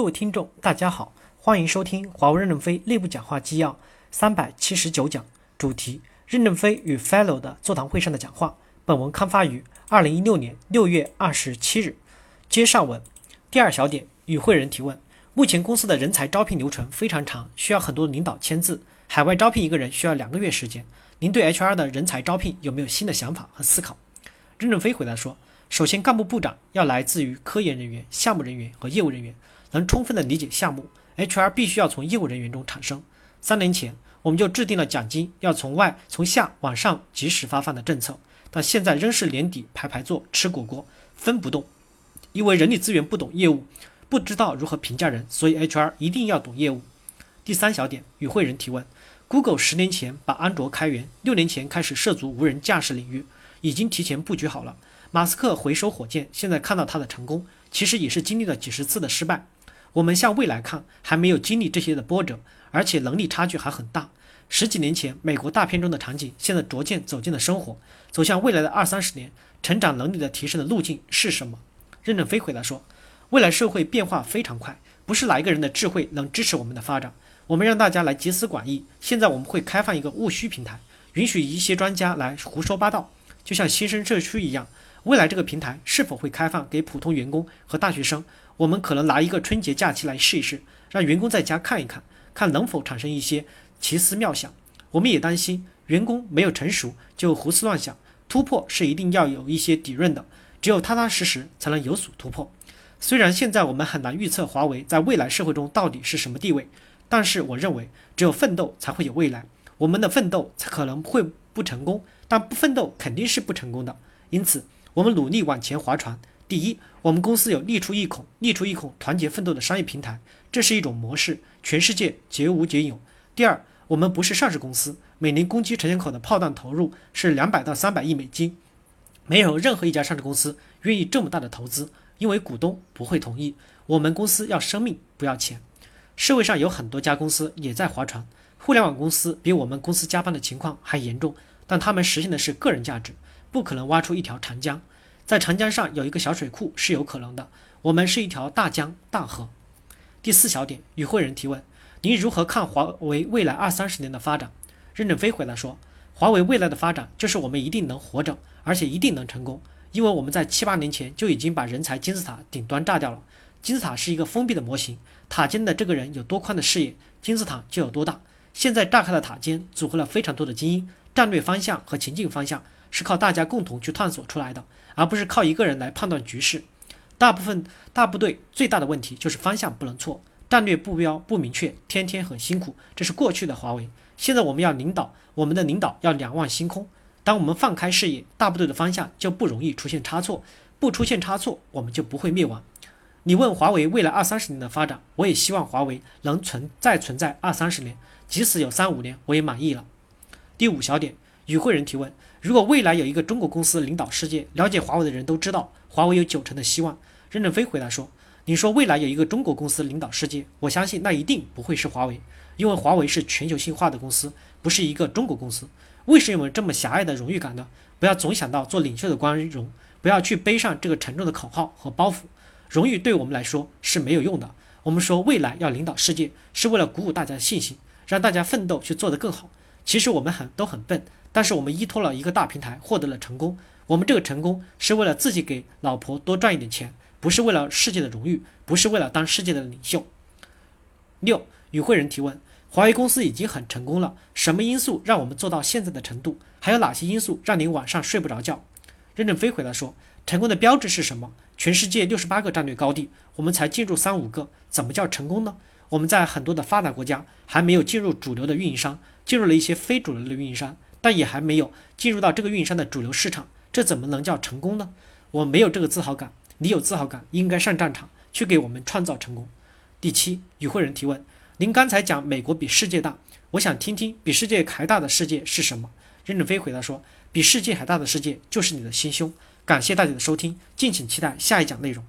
各位听众，大家好，欢迎收听华为任正非内部讲话纪要三百七十九讲，主题：任正非与 Fellow 的座谈会上的讲话。本文刊发于二零一六年六月二十七日。接上文，第二小点，与会人提问：目前公司的人才招聘流程非常长，需要很多领导签字。海外招聘一个人需要两个月时间。您对 HR 的人才招聘有没有新的想法和思考？任正非回答说：首先，干部部长要来自于科研人员、项目人员和业务人员。能充分的理解项目，HR 必须要从业务人员中产生。三年前，我们就制定了奖金要从外从下往上及时发放的政策，但现在仍是年底排排坐吃果果分不动，因为人力资源不懂业务，不知道如何评价人，所以 HR 一定要懂业务。第三小点，与会人提问：Google 十年前把安卓开源，六年前开始涉足无人驾驶领域，已经提前布局好了。马斯克回收火箭，现在看到他的成功，其实也是经历了几十次的失败。我们向未来看，还没有经历这些的波折，而且能力差距还很大。十几年前美国大片中的场景，现在逐渐走进了生活。走向未来的二三十年，成长能力的提升的路径是什么？任正非回答说：“未来社会变化非常快，不是哪一个人的智慧能支持我们的发展。我们让大家来集思广益。现在我们会开放一个务虚平台，允许一些专家来胡说八道，就像新生社区一样。未来这个平台是否会开放给普通员工和大学生？”我们可能拿一个春节假期来试一试，让员工在家看一看，看能否产生一些奇思妙想。我们也担心员工没有成熟就胡思乱想，突破是一定要有一些底蕴的，只有踏踏实实才能有所突破。虽然现在我们很难预测华为在未来社会中到底是什么地位，但是我认为只有奋斗才会有未来。我们的奋斗才可能会不成功，但不奋斗肯定是不成功的。因此，我们努力往前划船。第一，我们公司有“利出一孔，利出一孔，团结奋斗”的商业平台，这是一种模式，全世界绝无仅有。第二，我们不是上市公司，每年攻击城墙口的炮弹投入是两百到三百亿美金，没有任何一家上市公司愿意这么大的投资，因为股东不会同意。我们公司要生命，不要钱。社会上有很多家公司也在划船，互联网公司比我们公司加班的情况还严重，但他们实现的是个人价值，不可能挖出一条长江。在长江上有一个小水库是有可能的，我们是一条大江大河。第四小点，与会人提问：您如何看华为未来二三十年的发展？任正非回答说：华为未来的发展就是我们一定能活着，而且一定能成功，因为我们在七八年前就已经把人才金字塔顶端炸掉了。金字塔是一个封闭的模型，塔尖的这个人有多宽的视野，金字塔就有多大。现在炸开了塔尖，组合了非常多的精英，战略方向和前进方向是靠大家共同去探索出来的。而不是靠一个人来判断局势，大部分大部队最大的问题就是方向不能错，战略目标不明确，天天很辛苦。这是过去的华为，现在我们要领导，我们的领导要两望星空。当我们放开视野，大部队的方向就不容易出现差错，不出现差错，我们就不会灭亡。你问华为未来二三十年的发展，我也希望华为能存在存在二三十年，即使有三五年，我也满意了。第五小点，与会人提问。如果未来有一个中国公司领导世界，了解华为的人都知道，华为有九成的希望。任正非回答说：“你说未来有一个中国公司领导世界，我相信那一定不会是华为，因为华为是全球性化的公司，不是一个中国公司。为什么这么狭隘的荣誉感呢？不要总想到做领袖的光荣，不要去背上这个沉重的口号和包袱。荣誉对我们来说是没有用的。我们说未来要领导世界，是为了鼓舞大家的信心，让大家奋斗去做得更好。其实我们很都很笨。”但是我们依托了一个大平台，获得了成功。我们这个成功是为了自己给老婆多赚一点钱，不是为了世界的荣誉，不是为了当世界的领袖。六，与会人提问：华为公司已经很成功了，什么因素让我们做到现在的程度？还有哪些因素让您晚上睡不着觉？任正非回答说：成功的标志是什么？全世界六十八个战略高地，我们才进入三五个，怎么叫成功呢？我们在很多的发达国家还没有进入主流的运营商，进入了一些非主流的运营商。但也还没有进入到这个运营商的主流市场，这怎么能叫成功呢？我没有这个自豪感，你有自豪感，应该上战场去给我们创造成功。第七，与会人提问：您刚才讲美国比世界大，我想听听比世界还大的世界是什么？任正非回答说：比世界还大的世界就是你的心胸。感谢大家的收听，敬请期待下一讲内容。